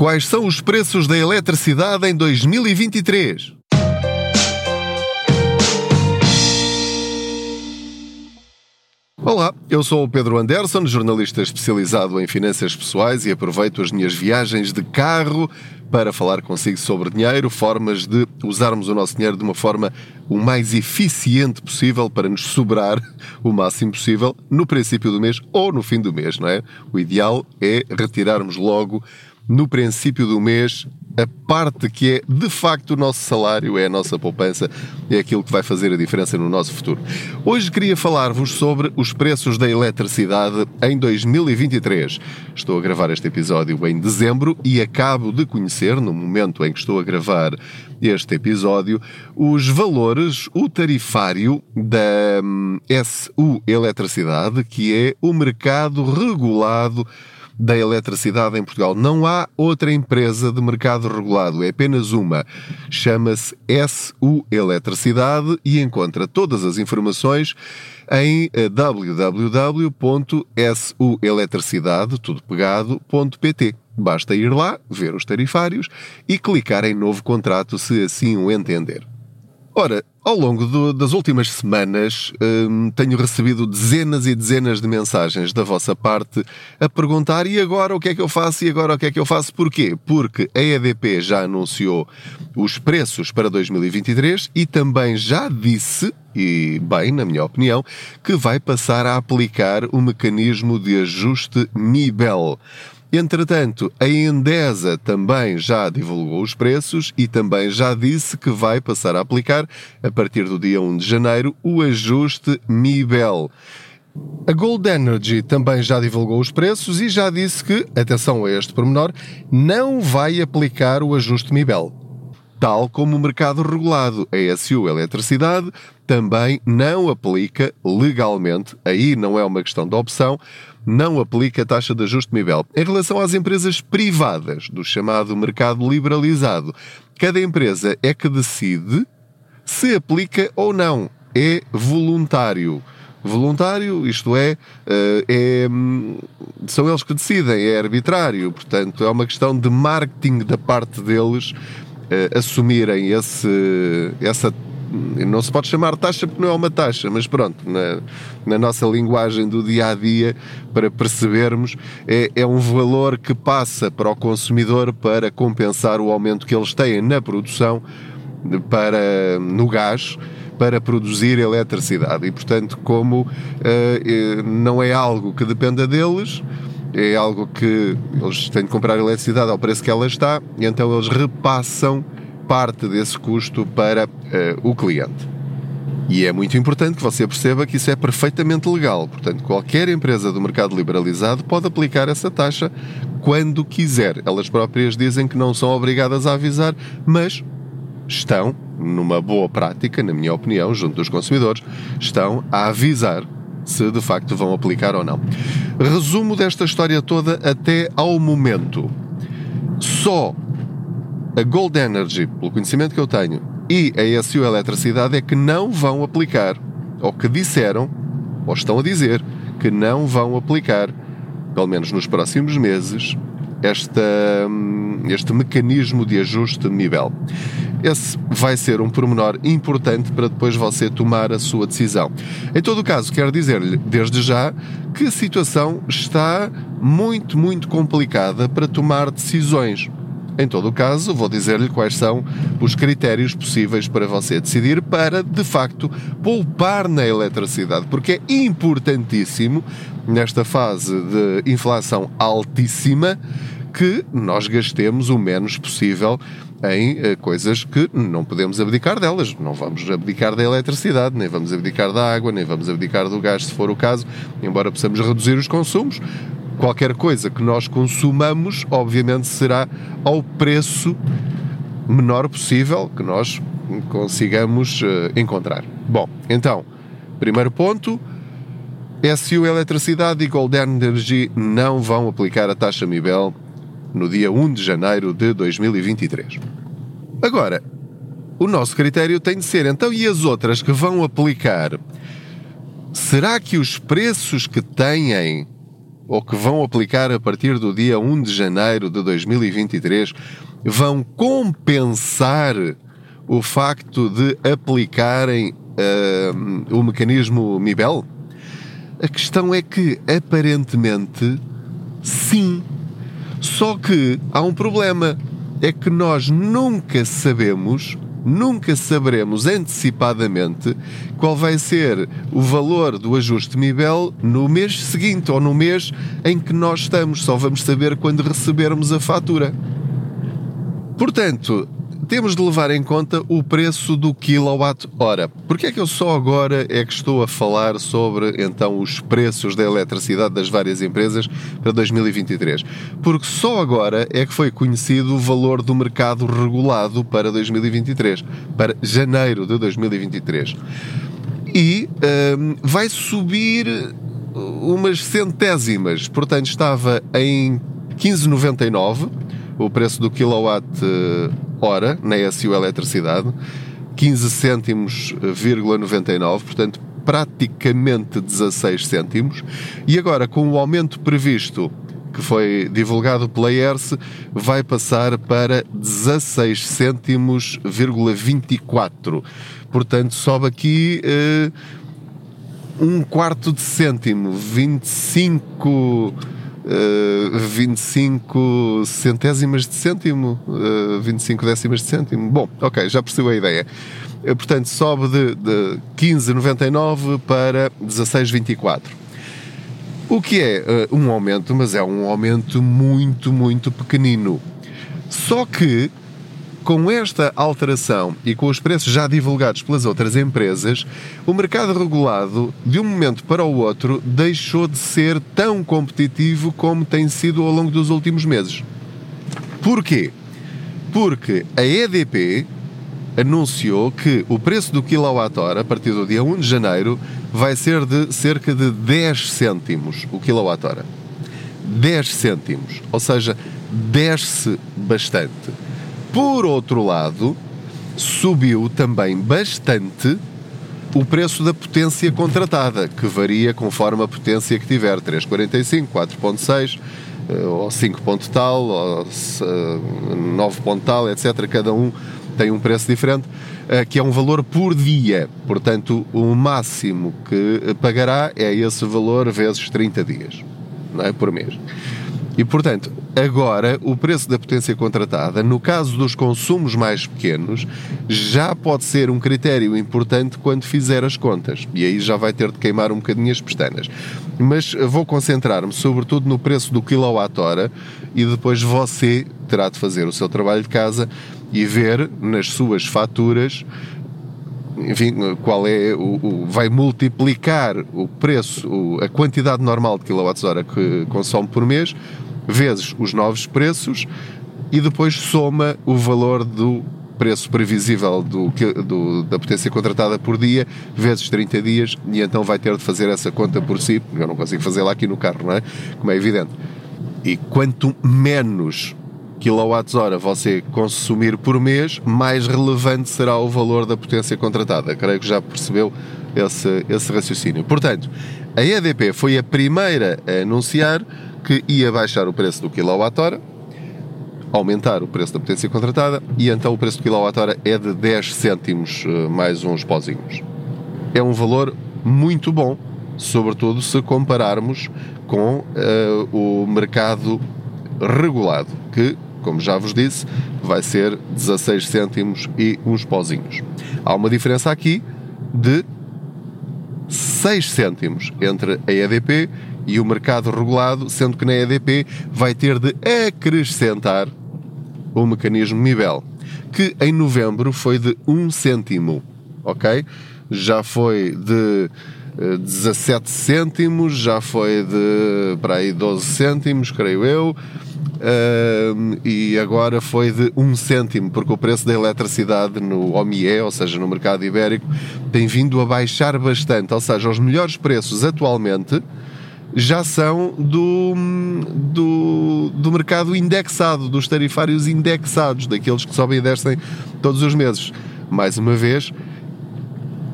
Quais são os preços da eletricidade em 2023? Olá, eu sou o Pedro Anderson, jornalista especializado em finanças pessoais e aproveito as minhas viagens de carro para falar consigo sobre dinheiro, formas de usarmos o nosso dinheiro de uma forma o mais eficiente possível para nos sobrar o máximo possível no princípio do mês ou no fim do mês, não é? O ideal é retirarmos logo no princípio do mês a parte que é de facto o nosso salário, é a nossa poupança, é aquilo que vai fazer a diferença no nosso futuro. Hoje queria falar-vos sobre os preços da eletricidade em 2023. Estou a gravar este episódio em dezembro e acabo de conhecer, no momento em que estou a gravar este episódio, os valores, o tarifário da hum, SU Eletricidade, que é o mercado regulado da eletricidade em Portugal. Não há outra empresa de mercado regulado, é apenas uma. Chama-se SU Eletricidade e encontra todas as informações em eh, www.sueletricidade.pt. Basta ir lá, ver os tarifários e clicar em novo contrato se assim o entender. Ora, ao longo do, das últimas semanas, hum, tenho recebido dezenas e dezenas de mensagens da vossa parte a perguntar e agora o que é que eu faço e agora o que é que eu faço? Porquê? Porque a EDP já anunciou os preços para 2023 e também já disse, e bem, na minha opinião, que vai passar a aplicar o mecanismo de ajuste nível. Entretanto, a Endesa também já divulgou os preços e também já disse que vai passar a aplicar, a partir do dia 1 de janeiro, o ajuste MIBEL. A Gold Energy também já divulgou os preços e já disse que, atenção a este pormenor, não vai aplicar o ajuste MIBEL. Tal como o mercado regulado, a SU Eletricidade também não aplica legalmente, aí não é uma questão de opção, não aplica a taxa de ajuste nível. Em relação às empresas privadas, do chamado mercado liberalizado, cada empresa é que decide se aplica ou não. É voluntário. Voluntário, isto é, eh, é, são eles que decidem, é arbitrário, portanto, é uma questão de marketing da parte deles eh, assumirem esse, essa não se pode chamar taxa porque não é uma taxa, mas pronto, na, na nossa linguagem do dia a dia, para percebermos, é, é um valor que passa para o consumidor para compensar o aumento que eles têm na produção para, no gás para produzir eletricidade. E, portanto, como uh, não é algo que dependa deles, é algo que eles têm de comprar eletricidade ao preço que ela está, e então eles repassam parte desse custo para uh, o cliente. E é muito importante que você perceba que isso é perfeitamente legal. Portanto, qualquer empresa do mercado liberalizado pode aplicar essa taxa quando quiser. Elas próprias dizem que não são obrigadas a avisar, mas estão, numa boa prática, na minha opinião, junto dos consumidores, estão a avisar se de facto vão aplicar ou não. Resumo desta história toda até ao momento. Só a Gold Energy, pelo conhecimento que eu tenho, e a SU Eletricidade é que não vão aplicar, ou que disseram, ou estão a dizer, que não vão aplicar, pelo menos nos próximos meses, esta, hum, este mecanismo de ajuste de nível. Esse vai ser um pormenor importante para depois você tomar a sua decisão. Em todo o caso, quero dizer-lhe desde já que a situação está muito, muito complicada para tomar decisões. Em todo o caso, vou dizer-lhe quais são os critérios possíveis para você decidir para, de facto, poupar na eletricidade, porque é importantíssimo, nesta fase de inflação altíssima, que nós gastemos o menos possível em uh, coisas que não podemos abdicar delas. Não vamos abdicar da eletricidade, nem vamos abdicar da água, nem vamos abdicar do gás, se for o caso, embora possamos reduzir os consumos qualquer coisa que nós consumamos, obviamente, será ao preço menor possível que nós consigamos uh, encontrar. Bom, então, primeiro ponto. SU Eletricidade e Golden Energy não vão aplicar a taxa MIBEL no dia 1 de janeiro de 2023. Agora, o nosso critério tem de ser, então, e as outras que vão aplicar? Será que os preços que têm ou que vão aplicar a partir do dia 1 de janeiro de 2023, vão compensar o facto de aplicarem uh, o mecanismo MIBEL? A questão é que, aparentemente, sim. Só que há um problema. É que nós nunca sabemos nunca saberemos antecipadamente qual vai ser o valor do ajuste MIBEL no mês seguinte ou no mês em que nós estamos. Só vamos saber quando recebermos a fatura. Portanto, temos de levar em conta o preço do quilowatt-hora. Porquê é que eu só agora é que estou a falar sobre então os preços da eletricidade das várias empresas para 2023? Porque só agora é que foi conhecido o valor do mercado regulado para 2023, para janeiro de 2023. E um, vai subir umas centésimas, portanto estava em 15,99 o preço do kilowatt hora na SU Eletricidade, 15 cêntimos,99, portanto praticamente 16 cêntimos. E agora, com o aumento previsto que foi divulgado pela ERSE, vai passar para 16 cêntimos,24. Portanto, sobe aqui uh, um quarto de cêntimo, 25 uh, 25 centésimas de cêntimo, uh, 25 décimas de cêntimo. Bom, ok, já percebo a ideia. Uh, portanto, sobe de, de 15,99 para 16,24. O que é uh, um aumento, mas é um aumento muito, muito pequenino. Só que com esta alteração e com os preços já divulgados pelas outras empresas, o mercado regulado, de um momento para o outro, deixou de ser tão competitivo como tem sido ao longo dos últimos meses. Porquê? Porque a EDP anunciou que o preço do quilowatt-hora, a partir do dia 1 de janeiro, vai ser de cerca de 10 cêntimos o quilowatt-hora. 10 cêntimos, ou seja, desce bastante. Por outro lado, subiu também bastante o preço da potência contratada, que varia conforme a potência que tiver, 3.45, 4.6, eh, ou 5 ponto tal, ou 9 eh, ponto tal, etc. Cada um tem um preço diferente, eh, que é um valor por dia. Portanto, o máximo que pagará é esse valor vezes 30 dias, não é? Por mês. E, portanto, agora o preço da potência contratada, no caso dos consumos mais pequenos, já pode ser um critério importante quando fizer as contas. E aí já vai ter de queimar um bocadinho as pestanas. Mas vou concentrar-me sobretudo no preço do quilowatt-hora e depois você terá de fazer o seu trabalho de casa e ver nas suas faturas enfim, qual é o, o, vai multiplicar o preço, o, a quantidade normal de quilowatts-hora que consome por mês vezes os novos preços e depois soma o valor do preço previsível do, do, da potência contratada por dia vezes 30 dias e então vai ter de fazer essa conta por si, porque eu não consigo fazê-la aqui no carro, não é? Como é evidente. E quanto menos quilowatts-hora você consumir por mês, mais relevante será o valor da potência contratada. Creio que já percebeu esse, esse raciocínio. Portanto, a EDP foi a primeira a anunciar que ia baixar o preço do quilowatt-hora, aumentar o preço da potência contratada e então o preço do quilowatt-hora é de 10 cêntimos eh, mais uns pozinhos. É um valor muito bom, sobretudo se compararmos com uh, o mercado regulado, que, como já vos disse, vai ser 16 cêntimos e uns pozinhos. Há uma diferença aqui de 6 cêntimos entre a EDP e o mercado regulado, sendo que na EDP vai ter de acrescentar o mecanismo MIBEL, que em novembro foi de 1 cêntimo, ok? Já foi de 17 eh, cêntimos, já foi de para aí 12 cêntimos, creio eu, e agora foi de 1 cêntimo, porque o preço da eletricidade no OMIE, ou seja, no mercado ibérico, tem vindo a baixar bastante, ou seja, os melhores preços atualmente já são do, do, do mercado indexado, dos tarifários indexados, daqueles que sobem e descem todos os meses. Mais uma vez,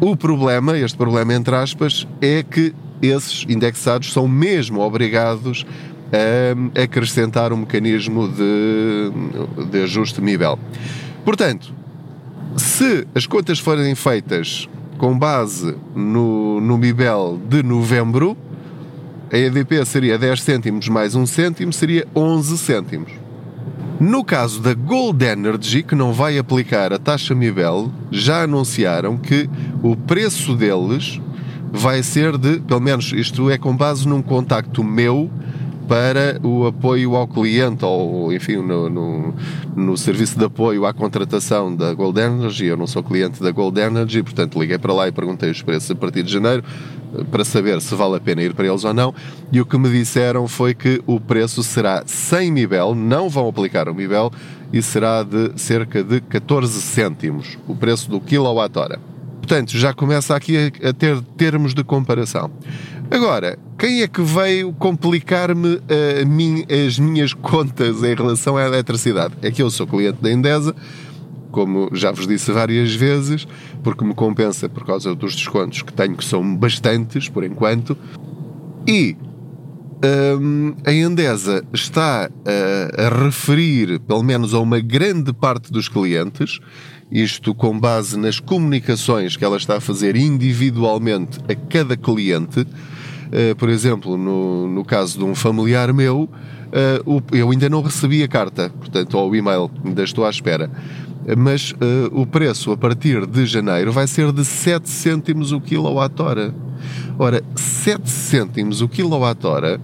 o problema, este problema entre aspas, é que esses indexados são mesmo obrigados a acrescentar um mecanismo de, de ajuste nível. Portanto, se as contas forem feitas com base no, no MIBEL de novembro, a EDP seria 10 cêntimos mais 1 cêntimo, seria 11 cêntimos. No caso da Gold Energy, que não vai aplicar a taxa MIBEL, já anunciaram que o preço deles vai ser de, pelo menos isto é com base num contacto meu para o apoio ao cliente, ou enfim, no, no, no, serviço de apoio à contratação da Gold Energy. Eu não sou cliente da Gold Energy, portanto liguei para lá e perguntei os preços a partir de janeiro eh, para saber se vale a pena ir para eles ou não. E o que me disseram foi que o preço será sem MIBEL, não vão aplicar o MIBEL, e será de cerca de 14 cêntimos o preço do quilowatt-hora. Portanto, já começa aqui a, a ter termos de comparação. Agora, quem é que veio complicar-me as minhas contas em relação à eletricidade? É que eu sou cliente da Endesa, como já vos disse várias vezes, porque me compensa por causa dos descontos que tenho, que são bastantes por enquanto, e um, a Endesa está a, a referir, pelo menos a uma grande parte dos clientes, isto com base nas comunicações que ela está a fazer individualmente a cada cliente. Uh, por exemplo, no, no caso de um familiar meu, uh, eu ainda não recebi a carta, portanto, ou o e-mail, ainda estou à espera. Mas uh, o preço a partir de janeiro vai ser de 7 cêntimos o quilowatt-hora. Ora, 7 cêntimos o quilowatt-hora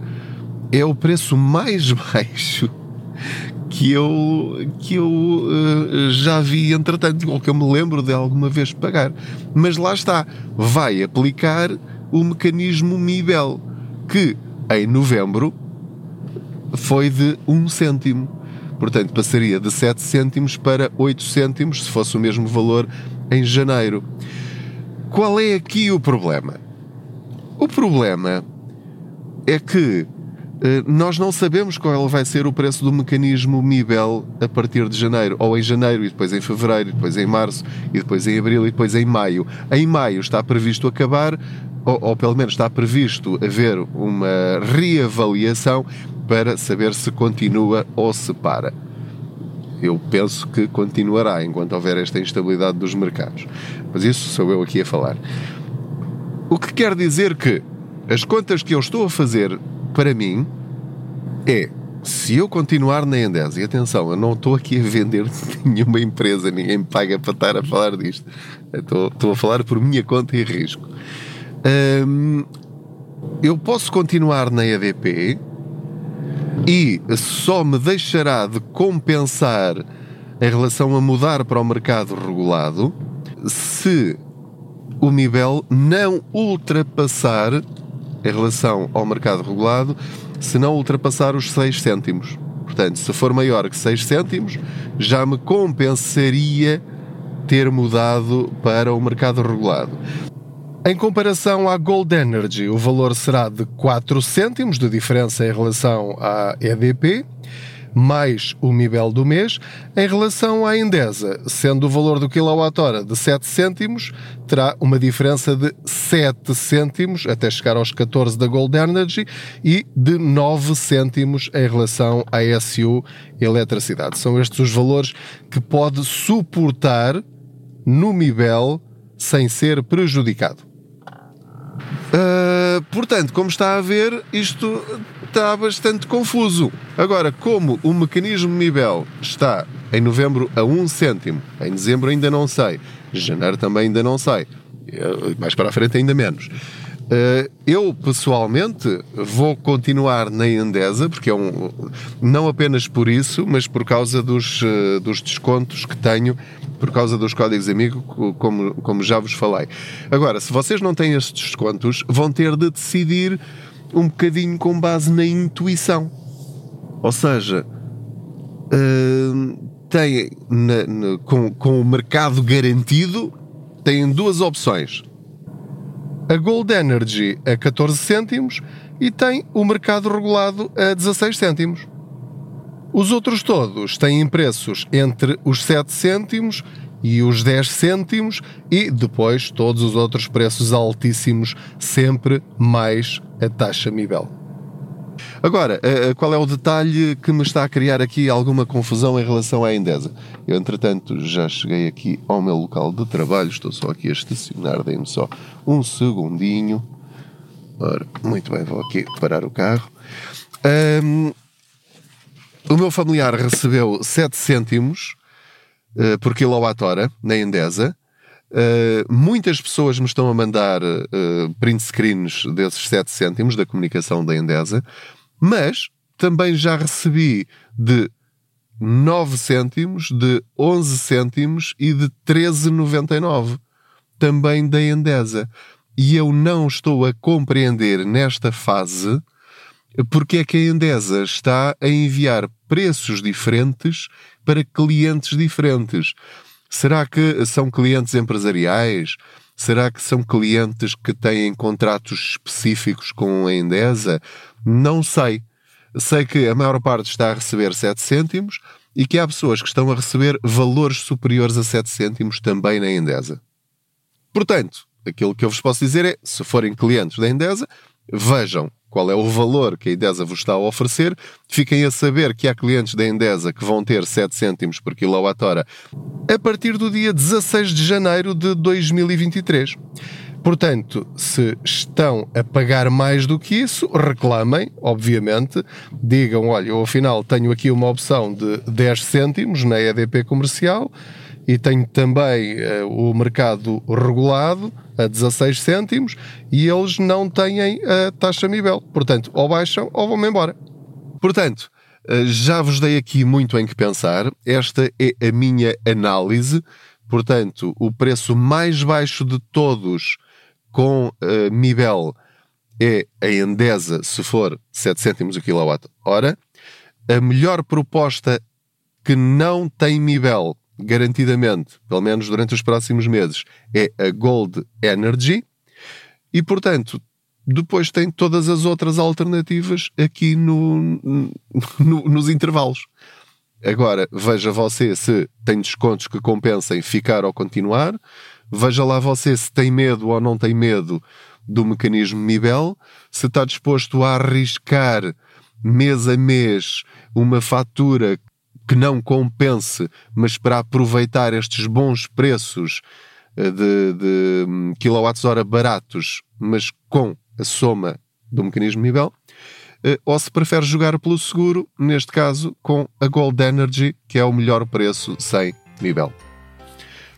é o preço mais baixo que eu, que eu uh, já vi entretanto, ou que eu me lembro de alguma vez pagar. Mas lá está, vai aplicar o mecanismo MIBEL, que em novembro foi de 1 um cêntimo. Portanto, passaria de 7 cêntimos para 8 cêntimos, se fosse o mesmo valor em janeiro. Qual é aqui o problema? O problema é que nós não sabemos qual vai ser o preço do mecanismo MIBEL a partir de janeiro, ou em janeiro, e depois em fevereiro, e depois em março, e depois em abril, e depois em maio. Em maio está previsto acabar, ou, ou pelo menos está previsto haver uma reavaliação para saber se continua ou se para. Eu penso que continuará enquanto houver esta instabilidade dos mercados. Mas isso sou eu aqui a falar. O que quer dizer que as contas que eu estou a fazer para mim é se eu continuar na Endesa, e atenção, eu não estou aqui a vender nenhuma empresa, ninguém me paga para estar a falar disto. Estou, estou a falar por minha conta e risco. Hum, eu posso continuar na EDP e só me deixará de compensar em relação a mudar para o mercado regulado se o nível não ultrapassar em relação ao mercado regulado se não ultrapassar os 6 cêntimos. Portanto, se for maior que 6 cêntimos, já me compensaria ter mudado para o mercado regulado. Em comparação à Gold Energy, o valor será de 4 cêntimos de diferença em relação à EDP mais o MIBEL do mês, em relação à Endesa, sendo o valor do quilowatt-hora de 7 cêntimos, terá uma diferença de 7 cêntimos até chegar aos 14 da Gold Energy e de 9 cêntimos em relação à SU Eletricidade. São estes os valores que pode suportar no MIBEL sem ser prejudicado. Uh, portanto, como está a ver, isto está bastante confuso. Agora, como o mecanismo nível está em novembro a 1 cêntimo, em dezembro ainda não sei, em janeiro também ainda não sei, mais para a frente ainda menos. Uh, eu pessoalmente vou continuar na Endesa, porque é um. Não apenas por isso, mas por causa dos, dos descontos que tenho por causa dos códigos amigos, como, como já vos falei. Agora, se vocês não têm estes descontos, vão ter de decidir um bocadinho com base na intuição. Ou seja, uh, têm na, na, com, com o mercado garantido, têm duas opções. A Gold Energy a 14 cêntimos e tem o mercado regulado a 16 cêntimos. Os outros todos têm preços entre os 7 cêntimos e os 10 cêntimos e depois todos os outros preços altíssimos, sempre mais a taxa Mibel. Agora, eh, eh, qual é o detalhe que me está a criar aqui alguma confusão em relação à Endesa? Eu, entretanto, já cheguei aqui ao meu local de trabalho, estou só aqui a estacionar, deem-me só um segundinho. Ora, muito bem, vou aqui parar o carro. Um, o meu familiar recebeu 7 cêntimos uh, por quilowatt-hora na Endesa. Uh, muitas pessoas me estão a mandar uh, print screens desses 7 cêntimos da comunicação da Endesa, mas também já recebi de 9 cêntimos, de 11 cêntimos e de 13,99 também da Endesa. E eu não estou a compreender nesta fase porque é que a Endesa está a enviar preços diferentes para clientes diferentes. Será que são clientes empresariais? Será que são clientes que têm contratos específicos com a Endesa? Não sei. Sei que a maior parte está a receber 7 cêntimos e que há pessoas que estão a receber valores superiores a 7 cêntimos também na Endesa. Portanto, aquilo que eu vos posso dizer é: se forem clientes da Endesa, vejam qual é o valor que a Endesa vos está a oferecer. Fiquem a saber que há clientes da Endesa que vão ter 7 cêntimos por quilowatt-hora a partir do dia 16 de janeiro de 2023. Portanto, se estão a pagar mais do que isso, reclamem, obviamente, digam: olha, eu afinal tenho aqui uma opção de 10 cêntimos na EDP comercial e tenho também uh, o mercado regulado a 16 cêntimos e eles não têm a taxa Mibel. Portanto, ou baixam ou vão embora. Portanto, uh, já vos dei aqui muito em que pensar. Esta é a minha análise. Portanto, o preço mais baixo de todos com uh, Mibel é a Endesa, se for 7 cêntimos o quilowatt-hora. A melhor proposta que não tem Mibel garantidamente, pelo menos durante os próximos meses, é a Gold Energy. E, portanto, depois tem todas as outras alternativas aqui no, no, nos intervalos. Agora, veja você se tem descontos que compensem ficar ou continuar. Veja lá você se tem medo ou não tem medo do mecanismo MIBEL. Se está disposto a arriscar mês a mês uma fatura que não compense, mas para aproveitar estes bons preços eh, de, de hum, quilowatts-hora baratos, mas com a soma do mecanismo nível, eh, ou se prefere jogar pelo seguro, neste caso com a Gold Energy, que é o melhor preço sem nível.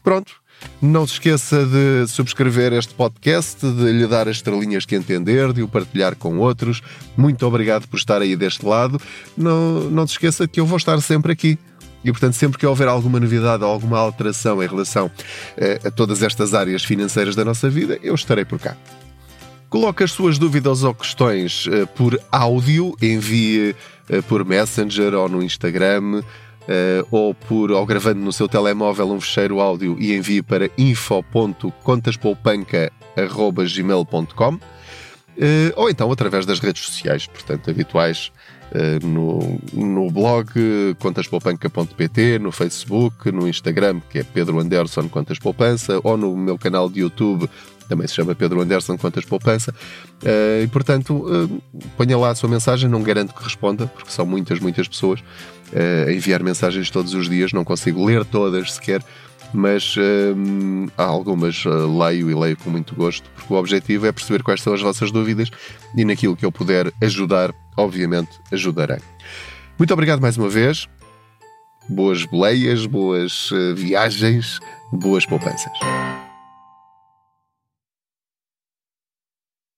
Pronto, não se esqueça de subscrever este podcast, de lhe dar as estrelinhas que entender, de o partilhar com outros. Muito obrigado por estar aí deste lado. Não, não se esqueça que eu vou estar sempre aqui. E, portanto, sempre que houver alguma novidade ou alguma alteração em relação eh, a todas estas áreas financeiras da nossa vida, eu estarei por cá. Coloque as suas dúvidas ou questões eh, por áudio, envie eh, por Messenger ou no Instagram uh, ou por ou gravando no seu telemóvel um fecheiro áudio e envie para info.contaspoupanca.gmail.com uh, eh, ou então através das redes sociais, portanto, habituais uh, no, no blog contaspoupanca.pt, no Facebook, no Instagram, que é Pedro Anderson Contas Poupança, ou no meu canal de YouTube também se chama Pedro Anderson Quantas Poupança. Uh, e, portanto, uh, ponha lá a sua mensagem, não garanto que responda, porque são muitas, muitas pessoas uh, a enviar mensagens todos os dias, não consigo ler todas sequer, mas há algumas leio e leio com muito gosto, porque o objetivo é perceber quais são as vossas dúvidas e naquilo que eu puder ajudar, obviamente, ajudarei. Muito obrigado mais uma vez. Boas boleias, boas viagens, boas poupanças.